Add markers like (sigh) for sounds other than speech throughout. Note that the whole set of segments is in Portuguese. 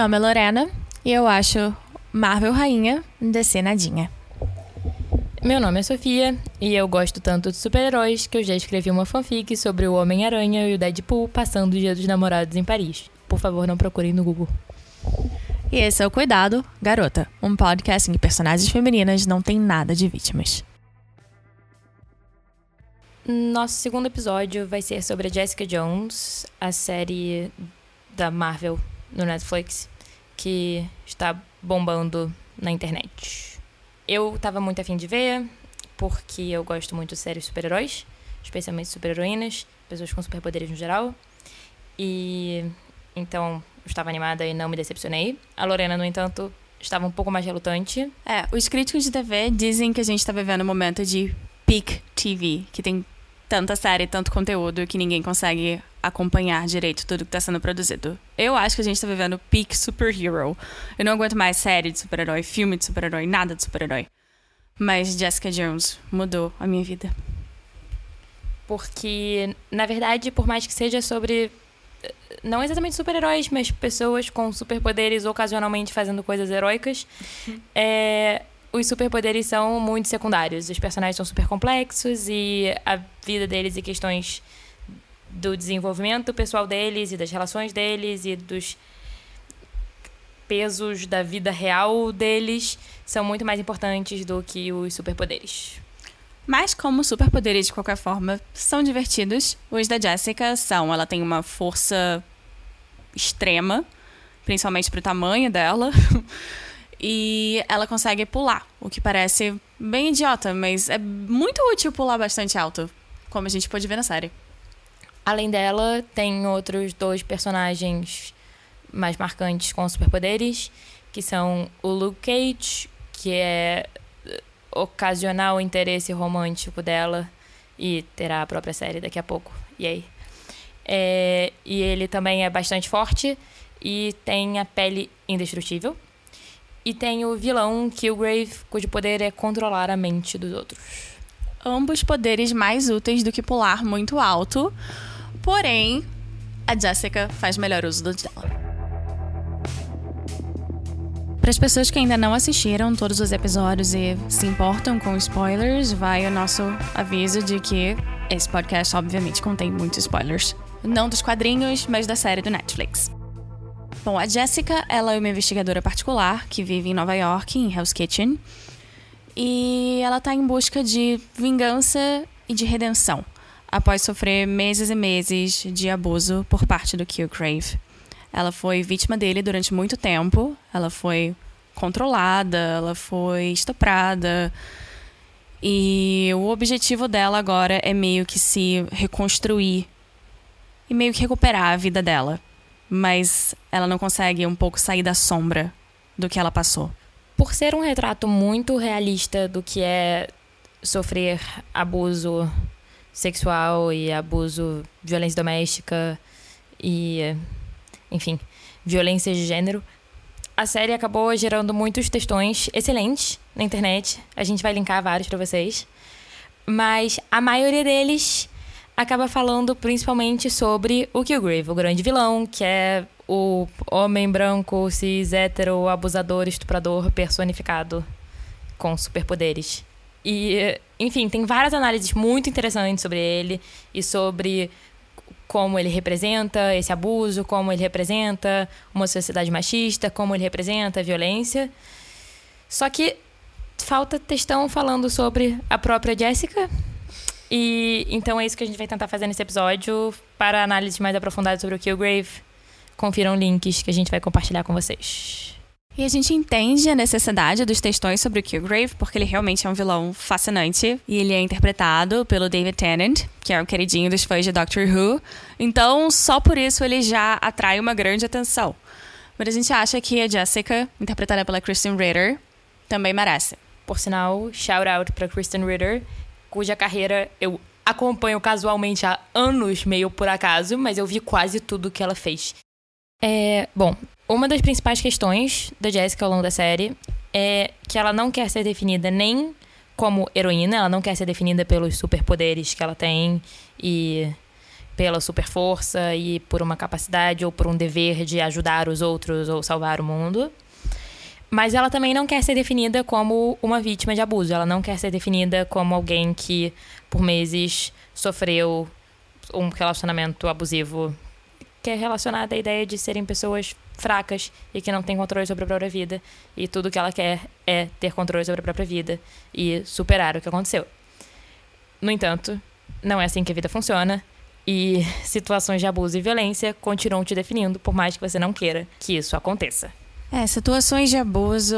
Meu nome é Lorena e eu acho Marvel Rainha, DC Nadinha. Meu nome é Sofia e eu gosto tanto de super-heróis que eu já escrevi uma fanfic sobre o Homem-Aranha e o Deadpool passando o Dia dos Namorados em Paris. Por favor, não procurem no Google. E esse é o Cuidado, Garota, um podcast em que personagens femininas não têm nada de vítimas. Nosso segundo episódio vai ser sobre a Jessica Jones, a série da Marvel no Netflix, que está bombando na internet. Eu tava muito afim de ver, porque eu gosto muito de séries super-heróis, especialmente super-heroínas, pessoas com superpoderes no geral. E então estava animada e não me decepcionei. A Lorena, no entanto, estava um pouco mais relutante. É, os críticos de TV dizem que a gente está vivendo um momento de peak TV, que tem tanta série, tanto conteúdo que ninguém consegue acompanhar direito tudo que está sendo produzido. Eu acho que a gente está vivendo peak superhero. Eu não aguento mais série de super-herói, filme de super-herói, nada de super-herói. Mas Jessica Jones mudou a minha vida. Porque, na verdade, por mais que seja sobre não exatamente super-heróis, mas pessoas com superpoderes ocasionalmente fazendo coisas heróicas. É, os superpoderes são muito secundários. Os personagens são super complexos e a vida deles e questões do desenvolvimento pessoal deles e das relações deles e dos pesos da vida real deles são muito mais importantes do que os superpoderes. Mas como superpoderes de qualquer forma são divertidos, os da Jessica são, ela tem uma força extrema, principalmente pro tamanho dela. (laughs) e ela consegue pular, o que parece bem idiota, mas é muito útil pular bastante alto, como a gente pode ver na série. Além dela, tem outros dois personagens mais marcantes com superpoderes, que são o Luke Cage, que é ocasional interesse romântico dela e terá a própria série daqui a pouco. E aí? É, e ele também é bastante forte e tem a pele indestrutível. E tem o vilão Killgrave, cujo poder é controlar a mente dos outros. Ambos poderes mais úteis do que pular muito alto. Porém, a Jessica faz melhor uso do dela. Para as pessoas que ainda não assistiram todos os episódios e se importam com spoilers, vai o nosso aviso de que esse podcast obviamente contém muitos spoilers. Não dos quadrinhos, mas da série do Netflix. Bom, a Jessica, ela é uma investigadora particular que vive em Nova York, em Hell's Kitchen. E ela está em busca de vingança e de redenção, após sofrer meses e meses de abuso por parte do Killgrave. Ela foi vítima dele durante muito tempo. Ela foi controlada, ela foi estuprada. E o objetivo dela agora é meio que se reconstruir e meio que recuperar a vida dela. Mas ela não consegue um pouco sair da sombra do que ela passou. Por ser um retrato muito realista do que é sofrer abuso sexual e abuso, violência doméstica e enfim, violência de gênero. A série acabou gerando muitos textões excelentes na internet. A gente vai linkar vários para vocês. Mas a maioria deles acaba falando principalmente sobre o Killgrave, o grande vilão, que é o homem branco, cis, hétero, abusador, estuprador personificado com superpoderes. E, enfim, tem várias análises muito interessantes sobre ele e sobre como ele representa esse abuso, como ele representa uma sociedade machista, como ele representa a violência. Só que falta textão falando sobre a própria Jessica. E então é isso que a gente vai tentar fazer nesse episódio. Para análise mais aprofundada sobre o Killgrave, confiram links que a gente vai compartilhar com vocês. E a gente entende a necessidade dos textões sobre o Killgrave, porque ele realmente é um vilão fascinante. E ele é interpretado pelo David Tennant, que é o queridinho dos fãs de Doctor Who. Então, só por isso ele já atrai uma grande atenção. Mas a gente acha que a Jessica, interpretada pela Kristen Ritter, também merece. Por sinal, shout out para Kristen Ritter, cuja carreira eu acompanho casualmente há anos, meio por acaso, mas eu vi quase tudo que ela fez. É, bom, uma das principais questões da Jessica ao longo da série é que ela não quer ser definida nem como heroína, ela não quer ser definida pelos superpoderes que ela tem e pela super força e por uma capacidade ou por um dever de ajudar os outros ou salvar o mundo. Mas ela também não quer ser definida como uma vítima de abuso. Ela não quer ser definida como alguém que, por meses, sofreu um relacionamento abusivo que é relacionado à ideia de serem pessoas fracas e que não têm controle sobre a própria vida. E tudo que ela quer é ter controle sobre a própria vida e superar o que aconteceu. No entanto, não é assim que a vida funciona. E (laughs) situações de abuso e violência continuam te definindo, por mais que você não queira que isso aconteça. É, situações de abuso,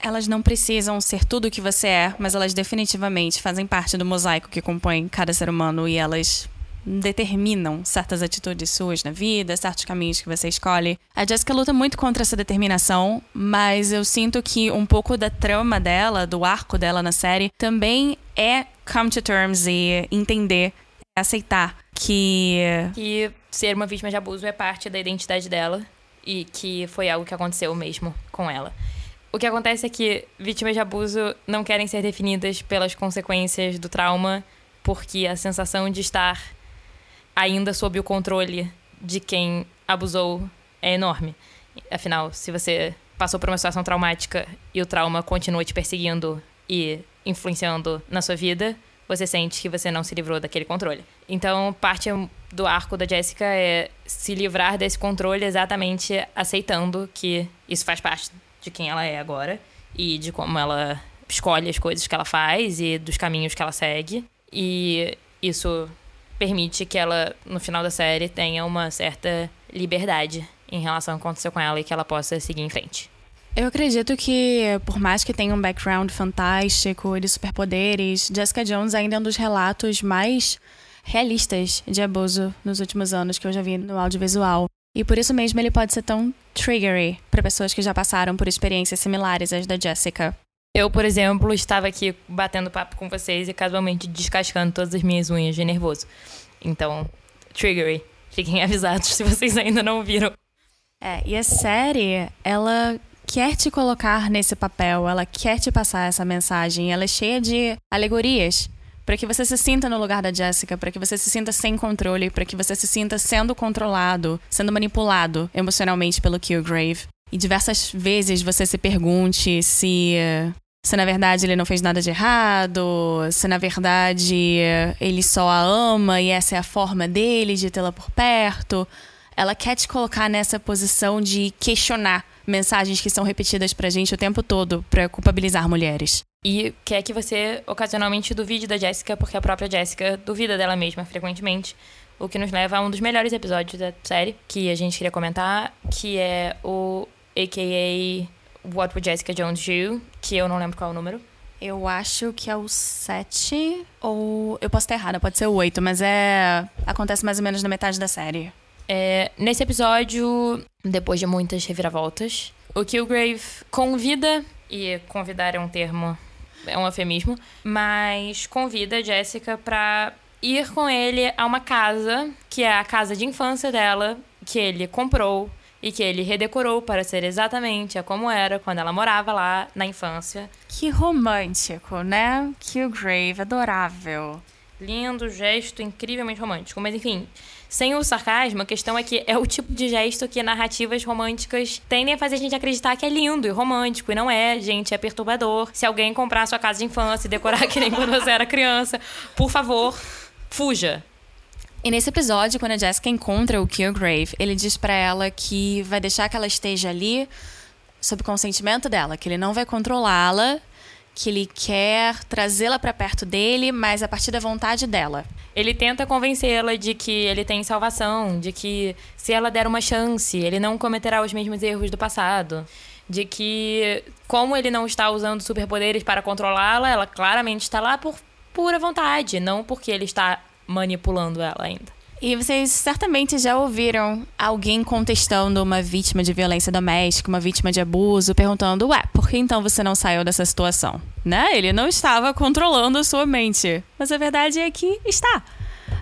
elas não precisam ser tudo o que você é, mas elas definitivamente fazem parte do mosaico que compõe cada ser humano e elas determinam certas atitudes suas na vida, certos caminhos que você escolhe. A Jessica luta muito contra essa determinação, mas eu sinto que um pouco da trama dela, do arco dela na série, também é come to terms e entender, aceitar que. Que ser uma vítima de abuso é parte da identidade dela e que foi algo que aconteceu mesmo com ela. O que acontece é que vítimas de abuso não querem ser definidas pelas consequências do trauma, porque a sensação de estar ainda sob o controle de quem abusou é enorme. Afinal, se você passou por uma situação traumática e o trauma continua te perseguindo e influenciando na sua vida, você sente que você não se livrou daquele controle. Então, parte do arco da Jessica é se livrar desse controle exatamente aceitando que isso faz parte de quem ela é agora e de como ela escolhe as coisas que ela faz e dos caminhos que ela segue. E isso permite que ela, no final da série, tenha uma certa liberdade em relação ao que aconteceu com ela e que ela possa seguir em frente. Eu acredito que, por mais que tenha um background fantástico de superpoderes, Jessica Jones ainda é um dos relatos mais realistas de abuso nos últimos anos que eu já vi no audiovisual. E por isso mesmo ele pode ser tão triggery para pessoas que já passaram por experiências similares às da Jessica. Eu, por exemplo, estava aqui batendo papo com vocês e casualmente descascando todas as minhas unhas de nervoso. Então, triggery. Fiquem (laughs) avisados se vocês ainda não viram. É, e a série, ela quer te colocar nesse papel, ela quer te passar essa mensagem, ela é cheia de alegorias para que você se sinta no lugar da Jessica, para que você se sinta sem controle, para que você se sinta sendo controlado, sendo manipulado emocionalmente pelo Killgrave. E diversas vezes você se pergunte se se na verdade ele não fez nada de errado, se na verdade ele só a ama e essa é a forma dele de tê-la por perto. Ela quer te colocar nessa posição de questionar mensagens que são repetidas pra gente o tempo todo para culpabilizar mulheres. E quer que você ocasionalmente duvide da Jessica, porque a própria Jessica duvida dela mesma frequentemente. O que nos leva a um dos melhores episódios da série, que a gente queria comentar, que é o AKA What Would Jessica Jones Do, que eu não lembro qual é o número. Eu acho que é o 7, ou. Eu posso estar errada, pode ser o 8, mas é. Acontece mais ou menos na metade da série. É, nesse episódio, depois de muitas reviravoltas, o Killgrave convida, e convidar é um termo, é um eufemismo, mas convida a Jessica pra ir com ele a uma casa, que é a casa de infância dela, que ele comprou e que ele redecorou para ser exatamente a como era quando ela morava lá na infância. Que romântico, né? Killgrave, adorável. Lindo, gesto incrivelmente romântico. Mas enfim, sem o sarcasmo, a questão é que é o tipo de gesto que narrativas românticas tendem a fazer a gente acreditar que é lindo e romântico. E não é, gente, é perturbador. Se alguém comprar a sua casa de infância e decorar que nem quando você era criança, por favor, fuja. E nesse episódio, quando a Jessica encontra o Killgrave, ele diz para ela que vai deixar que ela esteja ali sob consentimento dela, que ele não vai controlá-la, que ele quer trazê-la para perto dele, mas a partir da vontade dela. Ele tenta convencê-la de que ele tem salvação, de que se ela der uma chance, ele não cometerá os mesmos erros do passado, de que como ele não está usando superpoderes para controlá-la, ela claramente está lá por pura vontade, não porque ele está manipulando ela ainda. E vocês certamente já ouviram alguém contestando uma vítima de violência doméstica, uma vítima de abuso, perguntando: Ué, por que então você não saiu dessa situação? Né? Ele não estava controlando a sua mente. Mas a verdade é que está.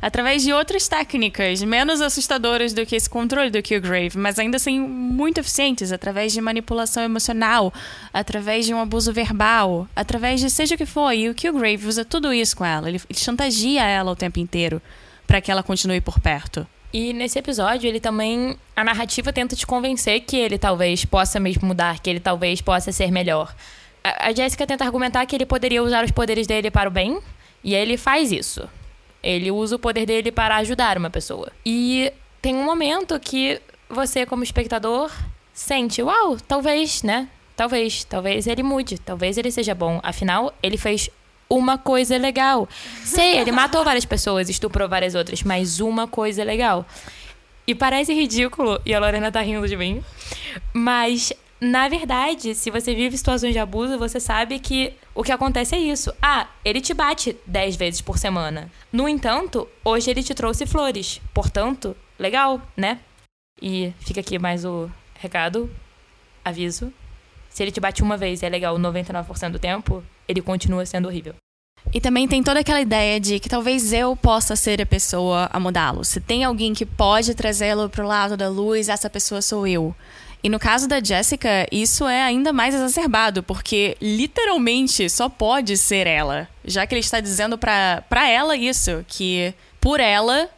Através de outras técnicas, menos assustadoras do que esse controle do Killgrave, mas ainda assim muito eficientes, através de manipulação emocional, através de um abuso verbal, através de seja o que for. E o Killgrave usa tudo isso com ela. Ele, chantageia ela o tempo inteiro para que ela continue por perto. E nesse episódio, ele também. A narrativa tenta te convencer que ele talvez possa mesmo mudar, que ele talvez possa ser melhor. A, a Jessica tenta argumentar que ele poderia usar os poderes dele para o bem, e ele faz isso. Ele usa o poder dele para ajudar uma pessoa. E tem um momento que você, como espectador, sente: uau, talvez, né? Talvez, talvez ele mude, talvez ele seja bom. Afinal, ele fez uma coisa legal. Sei, ele matou várias pessoas, estuprou várias outras, mas uma coisa legal. E parece ridículo, e a Lorena tá rindo de mim, mas na verdade, se você vive situações de abuso, você sabe que o que acontece é isso. Ah, ele te bate 10 vezes por semana. No entanto, hoje ele te trouxe flores. Portanto, legal, né? E fica aqui mais o recado, aviso. Se ele te bate uma vez e é legal 99% do tempo, ele continua sendo horrível. E também tem toda aquela ideia de que talvez eu possa ser a pessoa a mudá-lo. Se tem alguém que pode trazê-lo para o lado da luz, essa pessoa sou eu. E no caso da Jessica, isso é ainda mais exacerbado, porque literalmente só pode ser ela. Já que ele está dizendo para ela isso, que por ela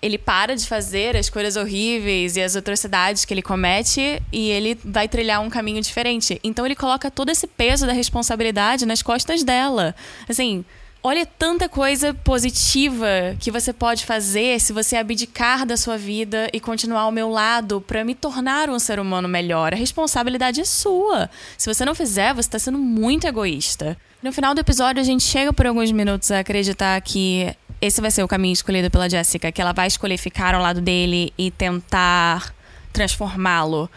ele para de fazer as coisas horríveis e as atrocidades que ele comete e ele vai trilhar um caminho diferente. Então ele coloca todo esse peso da responsabilidade nas costas dela. Assim, olha tanta coisa positiva que você pode fazer se você abdicar da sua vida e continuar ao meu lado para me tornar um ser humano melhor. A responsabilidade é sua. Se você não fizer, você está sendo muito egoísta. No final do episódio, a gente chega por alguns minutos a acreditar que esse vai ser o caminho escolhido pela Jessica, que ela vai escolher ficar ao lado dele e tentar transformá-lo.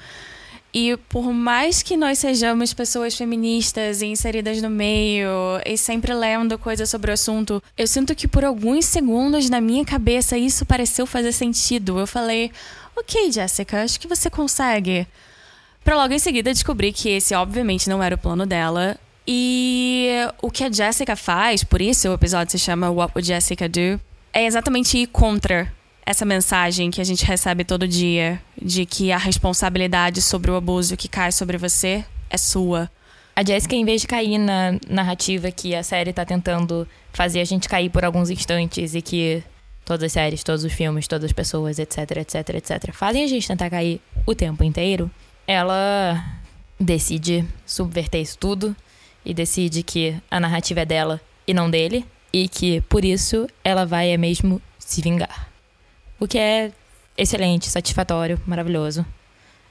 E por mais que nós sejamos pessoas feministas e inseridas no meio e sempre lendo coisas sobre o assunto, eu sinto que por alguns segundos na minha cabeça isso pareceu fazer sentido. Eu falei, ok, Jessica, acho que você consegue. Pra logo em seguida descobrir que esse obviamente não era o plano dela e o que a Jessica faz, por isso o episódio se chama What Would Jessica Do, é exatamente ir contra essa mensagem que a gente recebe todo dia de que a responsabilidade sobre o abuso que cai sobre você é sua. A Jessica, em vez de cair na narrativa que a série está tentando fazer a gente cair por alguns instantes e que todas as séries, todos os filmes, todas as pessoas, etc, etc, etc, fazem a gente tentar cair o tempo inteiro, ela decide subverter isso tudo e decide que a narrativa é dela e não dele, e que por isso ela vai é mesmo se vingar. O que é excelente, satisfatório, maravilhoso.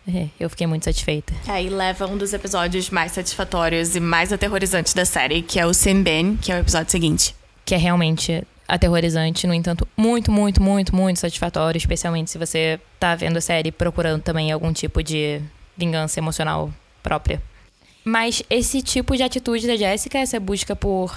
É, eu fiquei muito satisfeita. Aí leva um dos episódios mais satisfatórios e mais aterrorizantes da série, que é o Ben, que é o episódio seguinte. Que é realmente aterrorizante, no entanto, muito, muito, muito, muito satisfatório, especialmente se você tá vendo a série procurando também algum tipo de vingança emocional própria. Mas esse tipo de atitude da Jéssica, essa busca por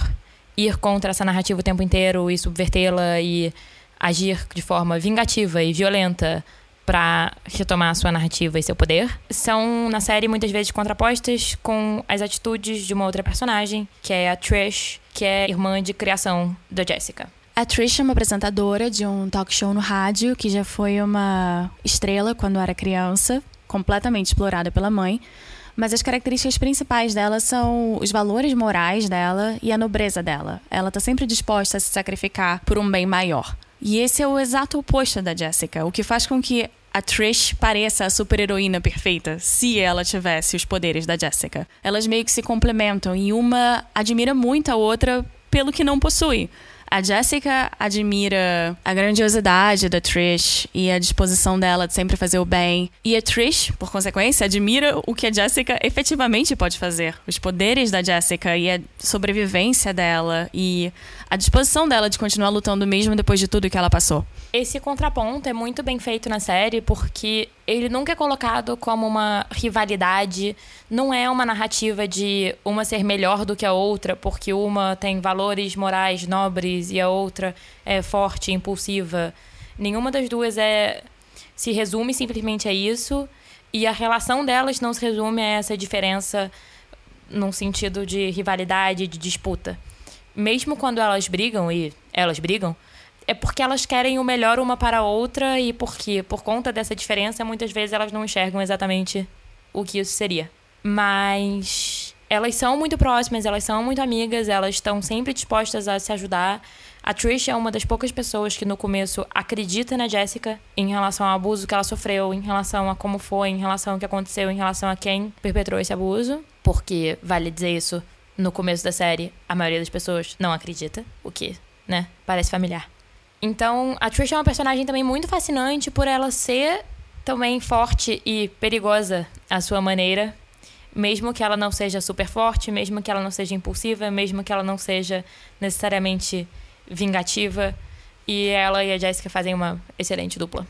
ir contra essa narrativa o tempo inteiro e subvertê-la e agir de forma vingativa e violenta para retomar sua narrativa e seu poder, são na série muitas vezes contrapostas com as atitudes de uma outra personagem, que é a Trish, que é irmã de criação da Jessica. A Trish é uma apresentadora de um talk show no rádio que já foi uma estrela quando era criança, completamente explorada pela mãe. Mas as características principais dela são os valores morais dela e a nobreza dela. Ela está sempre disposta a se sacrificar por um bem maior. E esse é o exato oposto da Jessica, o que faz com que a Trish pareça a super-heroína perfeita se ela tivesse os poderes da Jessica. Elas meio que se complementam e uma admira muito a outra pelo que não possui. A Jessica admira a grandiosidade da Trish e a disposição dela de sempre fazer o bem. E a Trish, por consequência, admira o que a Jessica efetivamente pode fazer. Os poderes da Jessica e a sobrevivência dela e a disposição dela de continuar lutando mesmo depois de tudo que ela passou. Esse contraponto é muito bem feito na série porque ele nunca é colocado como uma rivalidade, não é uma narrativa de uma ser melhor do que a outra porque uma tem valores morais nobres e a outra é forte, impulsiva. Nenhuma das duas é se resume simplesmente a isso e a relação delas não se resume a essa diferença num sentido de rivalidade, de disputa mesmo quando elas brigam, e elas brigam, é porque elas querem o melhor uma para a outra e porque, por conta dessa diferença, muitas vezes elas não enxergam exatamente o que isso seria. Mas elas são muito próximas, elas são muito amigas, elas estão sempre dispostas a se ajudar. A Trish é uma das poucas pessoas que no começo acredita na Jessica em relação ao abuso que ela sofreu, em relação a como foi, em relação ao que aconteceu, em relação a quem perpetrou esse abuso. Porque, vale dizer isso, no começo da série, a maioria das pessoas não acredita, o que, né, parece familiar. Então, a Trish é uma personagem também muito fascinante por ela ser também forte e perigosa à sua maneira, mesmo que ela não seja super forte, mesmo que ela não seja impulsiva, mesmo que ela não seja necessariamente vingativa. E ela e a Jessica fazem uma excelente dupla.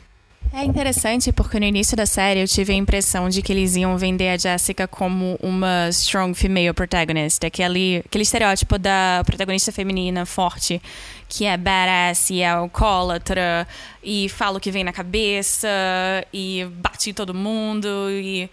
É interessante porque no início da série eu tive a impressão de que eles iam vender a Jessica como uma strong female protagonist, aquele, aquele estereótipo da protagonista feminina forte, que é badass e é alcoólatra e fala o que vem na cabeça e bate em todo mundo e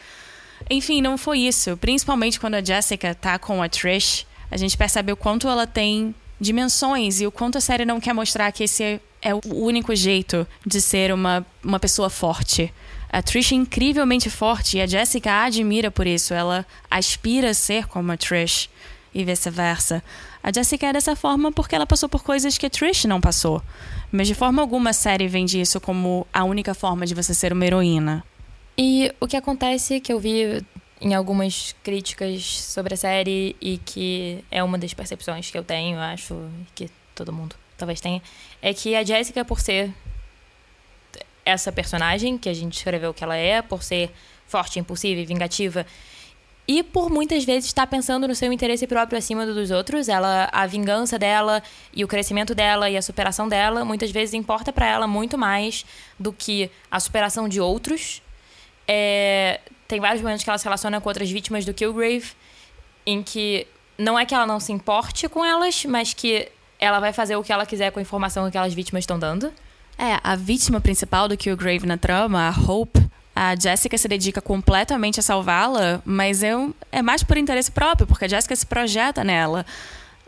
enfim, não foi isso. Principalmente quando a Jessica tá com a Trish, a gente percebe o quanto ela tem dimensões e o quanto a série não quer mostrar que esse é o único jeito de ser uma, uma pessoa forte. A Trish é incrivelmente forte e a Jessica a admira por isso. Ela aspira a ser como a Trish e vice-versa. A Jessica é dessa forma porque ela passou por coisas que a Trish não passou. Mas de forma alguma a série vende isso como a única forma de você ser uma heroína. E o que acontece que eu vi em algumas críticas sobre a série e que é uma das percepções que eu tenho, acho que todo mundo talvez tenha, é que a Jessica, por ser essa personagem que a gente escreveu que ela é, por ser forte, impulsiva e vingativa, e por muitas vezes estar pensando no seu interesse próprio acima do dos outros, ela a vingança dela e o crescimento dela e a superação dela muitas vezes importa para ela muito mais do que a superação de outros. É, tem vários momentos que ela se relaciona com outras vítimas do Killgrave, em que não é que ela não se importe com elas, mas que ela vai fazer o que ela quiser com a informação que aquelas vítimas estão dando. É, a vítima principal do Killgrave na trama, a Hope, a Jessica se dedica completamente a salvá-la, mas é, é mais por interesse próprio, porque a Jessica se projeta nela.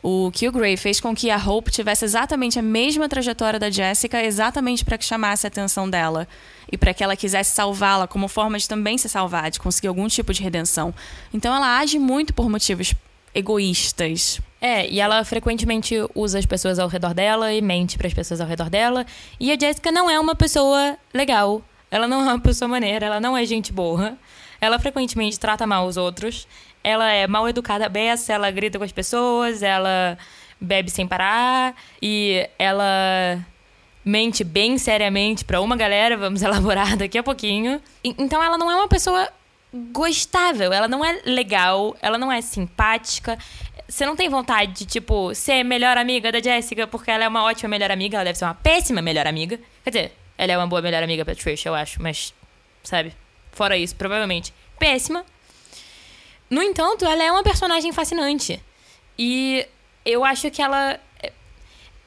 O Killgrave fez com que a Hope tivesse exatamente a mesma trajetória da Jessica, exatamente para que chamasse a atenção dela e para que ela quisesse salvá-la como forma de também se salvar, de conseguir algum tipo de redenção. Então ela age muito por motivos egoístas. É, e ela frequentemente usa as pessoas ao redor dela e mente para as pessoas ao redor dela. E a Jessica não é uma pessoa legal. Ela não é uma pessoa maneira, ela não é gente boa. Ela frequentemente trata mal os outros. Ela é mal educada, beça, ela grita com as pessoas, ela bebe sem parar e ela mente bem seriamente para uma galera, vamos (laughs) elaborar daqui a pouquinho. Então ela não é uma pessoa gostável, ela não é legal, ela não é simpática. Você não tem vontade de, tipo, ser melhor amiga da Jessica porque ela é uma ótima melhor amiga, ela deve ser uma péssima melhor amiga. Quer dizer, ela é uma boa melhor amiga pra Trish, eu acho, mas, sabe? Fora isso, provavelmente péssima. No entanto, ela é uma personagem fascinante. E eu acho que ela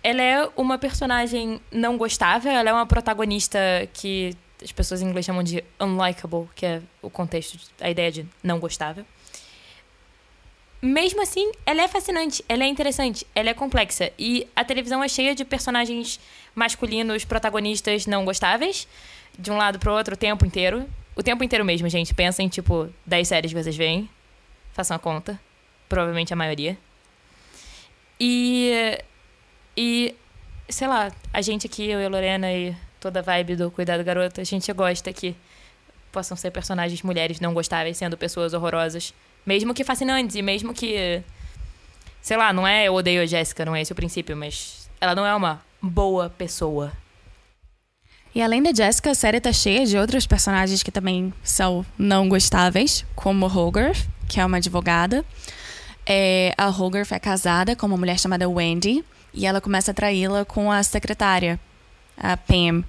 ela é uma personagem não gostável, ela é uma protagonista que as pessoas em inglês chamam de unlikable, que é o contexto, a ideia de não gostável. Mesmo assim, ela é fascinante, ela é interessante, ela é complexa. E a televisão é cheia de personagens masculinos, protagonistas não gostáveis, de um lado pro outro o tempo inteiro. O tempo inteiro mesmo, gente. Pensem, tipo, 10 séries que vocês veem. Façam a conta. Provavelmente a maioria. E. E. Sei lá, a gente aqui, eu e a Lorena e toda a vibe do Cuidado Garota, a gente gosta que possam ser personagens mulheres não gostáveis sendo pessoas horrorosas. Mesmo que fascinantes e mesmo que. Sei lá, não é eu odeio a Jéssica, não é esse o princípio, mas ela não é uma boa pessoa. E além da Jessica, a série tá cheia de outros personagens que também são não gostáveis, como Hogarth, que é uma advogada. É, a Hogarth é casada com uma mulher chamada Wendy e ela começa a traí-la com a secretária, a Pam.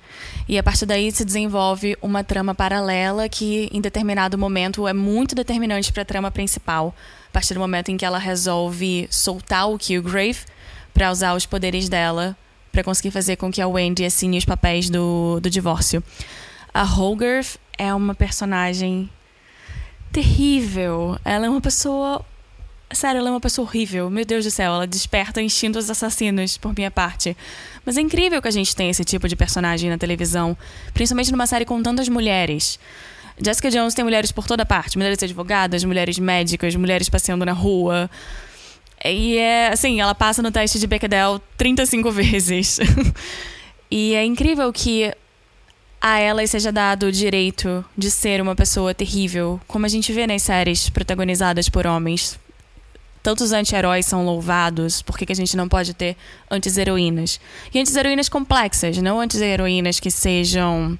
E a partir daí se desenvolve uma trama paralela que, em determinado momento, é muito determinante para a trama principal. A partir do momento em que ela resolve soltar o Killgrave para usar os poderes dela para conseguir fazer com que a Wendy assine os papéis do, do divórcio. A Hogarth é uma personagem terrível. Ela é uma pessoa Sério, ela é uma pessoa horrível. Meu Deus do céu, ela desperta instintos assassinos por minha parte. Mas é incrível que a gente tenha esse tipo de personagem na televisão, principalmente numa série com tantas mulheres. Jessica Jones tem mulheres por toda parte: mulheres advogadas, mulheres médicas, mulheres passeando na rua. E é assim, ela passa no teste de Bechdel 35 (laughs) vezes. e é incrível que a ela seja dado o direito de ser uma pessoa terrível, como a gente vê nas séries protagonizadas por homens. Tantos anti-heróis são louvados, por que a gente não pode ter anti-heroínas? E anti-heroínas complexas, não anti-heroínas que sejam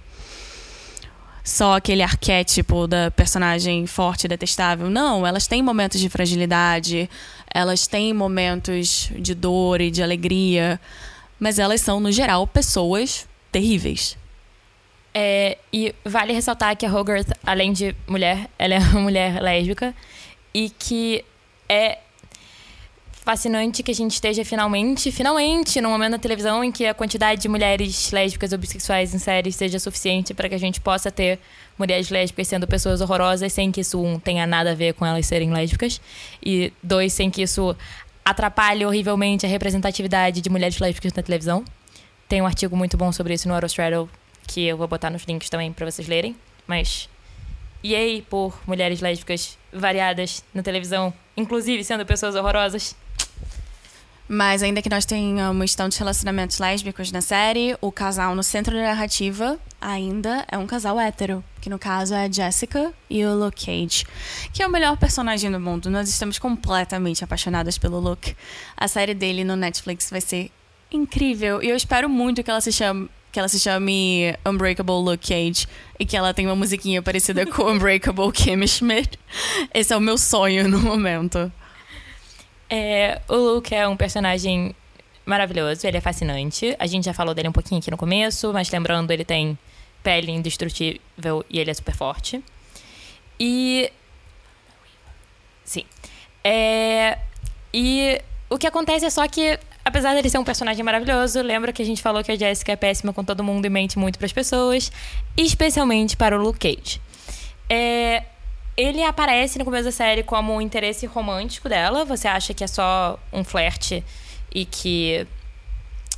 só aquele arquétipo da personagem forte e detestável. Não, elas têm momentos de fragilidade, elas têm momentos de dor e de alegria, mas elas são, no geral, pessoas terríveis. É, e vale ressaltar que a Hogarth, além de mulher, ela é uma mulher lésbica e que é fascinante que a gente esteja finalmente, finalmente, num momento na televisão em que a quantidade de mulheres lésbicas ou bissexuais em séries seja suficiente para que a gente possa ter mulheres lésbicas sendo pessoas horrorosas sem que isso, um, tenha nada a ver com elas serem lésbicas, e dois, sem que isso atrapalhe horrivelmente a representatividade de mulheres lésbicas na televisão. Tem um artigo muito bom sobre isso no Autostraddle, que eu vou botar nos links também para vocês lerem, mas yay por mulheres lésbicas variadas na televisão, inclusive sendo pessoas horrorosas. Mas ainda que nós tenhamos tantos relacionamentos lésbicos na série, o casal no centro da narrativa ainda é um casal hétero, que no caso é a Jessica e o Luke Cage, que é o melhor personagem do mundo. Nós estamos completamente apaixonadas pelo Luke. A série dele no Netflix vai ser incrível e eu espero muito que ela se chame que ela se chame Unbreakable Luke Cage e que ela tenha uma musiquinha parecida com Unbreakable Kim Schmidt. Esse é o meu sonho no momento. É, o Luke é um personagem maravilhoso, ele é fascinante. A gente já falou dele um pouquinho aqui no começo, mas lembrando, ele tem pele indestrutível e ele é super forte. E. Sim. É... E o que acontece é só que, apesar dele ser um personagem maravilhoso, lembra que a gente falou que a Jessica é péssima com todo mundo e mente muito para as pessoas, especialmente para o Luke Cage. É, ele aparece no começo da série como um interesse romântico dela. Você acha que é só um flerte e que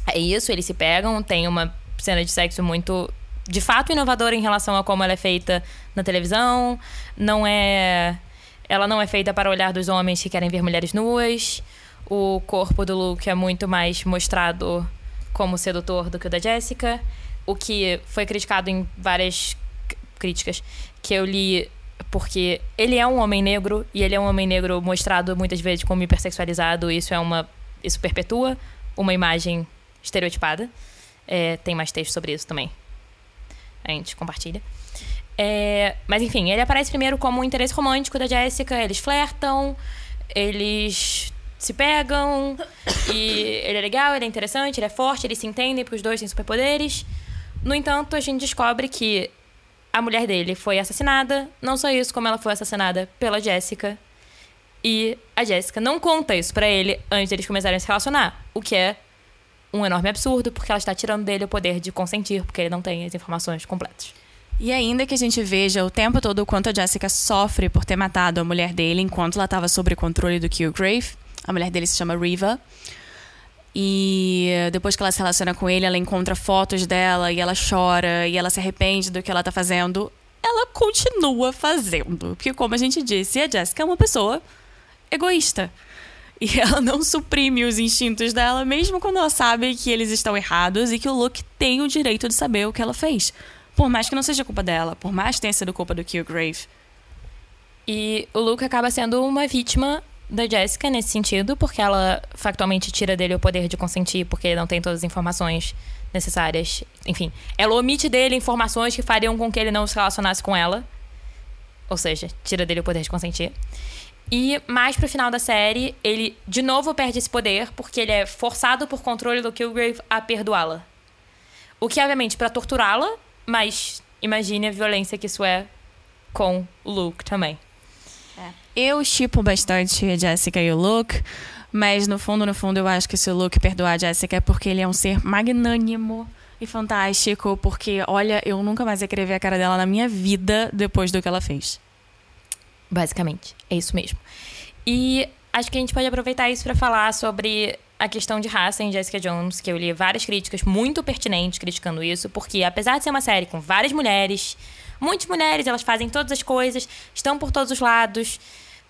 é isso, eles se pegam. Tem uma cena de sexo muito, de fato, inovadora em relação a como ela é feita na televisão. Não é. Ela não é feita para o olhar dos homens que querem ver mulheres nuas. O corpo do Luke é muito mais mostrado como sedutor do que o da Jessica. O que foi criticado em várias críticas que eu li porque ele é um homem negro e ele é um homem negro mostrado muitas vezes como hipersexualizado. E isso é uma isso perpetua uma imagem estereotipada. É, tem mais texto sobre isso também. A gente compartilha. É, mas enfim, ele aparece primeiro como um interesse romântico da Jessica. Eles flertam, eles se pegam. e ele é legal, ele é interessante, ele é forte, eles se entendem porque os dois têm superpoderes. No entanto, a gente descobre que a mulher dele foi assassinada. Não só isso, como ela foi assassinada pela Jéssica. E a Jéssica não conta isso para ele antes deles começarem a se relacionar. O que é um enorme absurdo, porque ela está tirando dele o poder de consentir, porque ele não tem as informações completas. E ainda que a gente veja o tempo todo o quanto a Jessica sofre por ter matado a mulher dele enquanto ela estava sob controle do Killgrave, a mulher dele se chama Riva. E depois que ela se relaciona com ele, ela encontra fotos dela e ela chora e ela se arrepende do que ela tá fazendo. Ela continua fazendo. Porque, como a gente disse, a Jessica é uma pessoa egoísta. E (laughs) ela não suprime os instintos dela, mesmo quando ela sabe que eles estão errados e que o Luke tem o direito de saber o que ela fez. Por mais que não seja culpa dela, por mais que tenha sido culpa do Killgrave. E o Luke acaba sendo uma vítima da Jessica nesse sentido, porque ela factualmente tira dele o poder de consentir, porque ele não tem todas as informações necessárias. Enfim, ela omite dele informações que fariam com que ele não se relacionasse com ela. Ou seja, tira dele o poder de consentir. E mais pro final da série, ele de novo perde esse poder, porque ele é forçado por controle do Killgrave a perdoá-la. O que, obviamente, para torturá-la, mas imagine a violência que isso é com Luke também. Eu estipo bastante a Jessica e o Luke, mas no fundo, no fundo, eu acho que se o Luke perdoar a Jessica é porque ele é um ser magnânimo e fantástico, porque, olha, eu nunca mais ia querer ver a cara dela na minha vida depois do que ela fez. Basicamente, é isso mesmo. E acho que a gente pode aproveitar isso para falar sobre a questão de raça em Jessica Jones, que eu li várias críticas muito pertinentes criticando isso, porque apesar de ser uma série com várias mulheres, muitas mulheres, elas fazem todas as coisas, estão por todos os lados,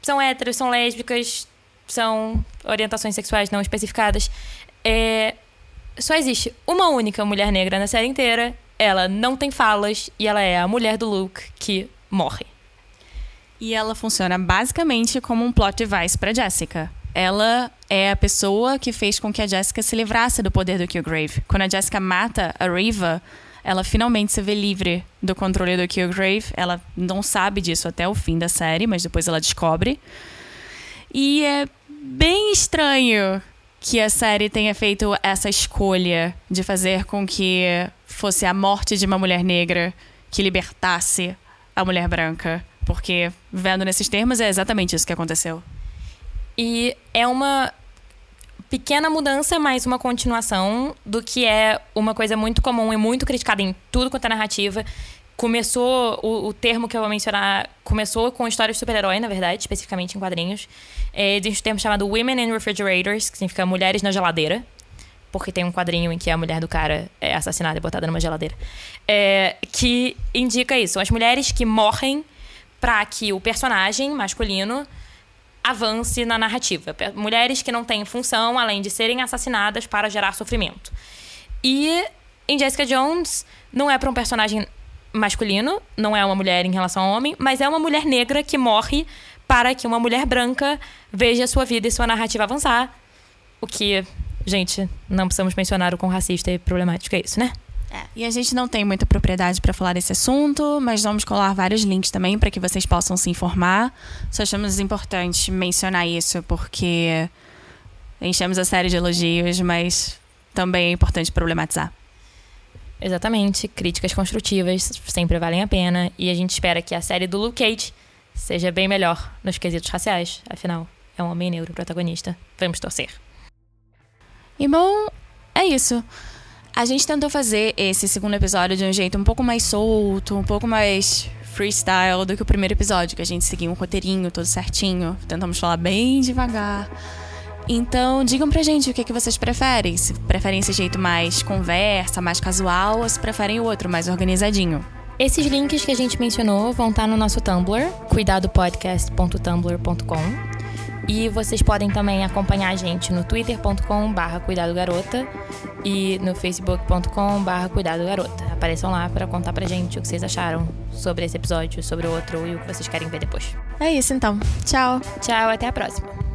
são héteros, são lésbicas, são orientações sexuais não especificadas. É, só existe uma única mulher negra na série inteira. Ela não tem falas e ela é a mulher do Luke que morre. E ela funciona basicamente como um plot device para Jessica. Ela é a pessoa que fez com que a Jessica se livrasse do poder do Killgrave. Quando a Jessica mata a Riva, ela finalmente se vê livre do controle do Killgrave. Ela não sabe disso até o fim da série, mas depois ela descobre. E é bem estranho que a série tenha feito essa escolha de fazer com que fosse a morte de uma mulher negra que libertasse a mulher branca. Porque, vendo nesses termos, é exatamente isso que aconteceu. E é uma pequena mudança, mas uma continuação do que é uma coisa muito comum e muito criticada em tudo quanto é narrativa. Começou, o, o termo que eu vou mencionar, começou com histórias de super-herói, na verdade, especificamente em quadrinhos. É, existe um termo chamado Women in Refrigerators, que significa mulheres na geladeira. Porque tem um quadrinho em que a mulher do cara é assassinada e botada numa geladeira. É, que indica isso. As mulheres que morrem para que o personagem masculino avance na narrativa. Mulheres que não têm função além de serem assassinadas para gerar sofrimento. E em Jessica Jones, não é para um personagem masculino, não é uma mulher em relação ao homem, mas é uma mulher negra que morre para que uma mulher branca veja sua vida e sua narrativa avançar. O que, gente, não precisamos mencionar o quão racista e problemático é isso, né? É, e a gente não tem muita propriedade para falar desse assunto, mas vamos colar vários links também para que vocês possam se informar. Só achamos importante mencionar isso porque enchemos a série de elogios, mas também é importante problematizar. Exatamente, críticas construtivas sempre valem a pena e a gente espera que a série do Luke Cage seja bem melhor nos quesitos raciais, afinal, é um homem negro protagonista. Vamos torcer. E bom, é isso. A gente tentou fazer esse segundo episódio de um jeito um pouco mais solto, um pouco mais freestyle do que o primeiro episódio, que a gente seguiu um roteirinho todo certinho. Tentamos falar bem devagar. Então, digam pra gente o que, é que vocês preferem. Se preferem esse jeito mais conversa, mais casual, ou se preferem o outro, mais organizadinho. Esses links que a gente mencionou vão estar no nosso Tumblr, cuidadopodcast.tumblr.com. E vocês podem também acompanhar a gente no twitter.com/barra cuidado garota e no facebook.com/barra cuidado garota. Apareçam lá para contar pra gente o que vocês acharam sobre esse episódio, sobre o outro e o que vocês querem ver depois. É isso então. Tchau. Tchau, até a próxima.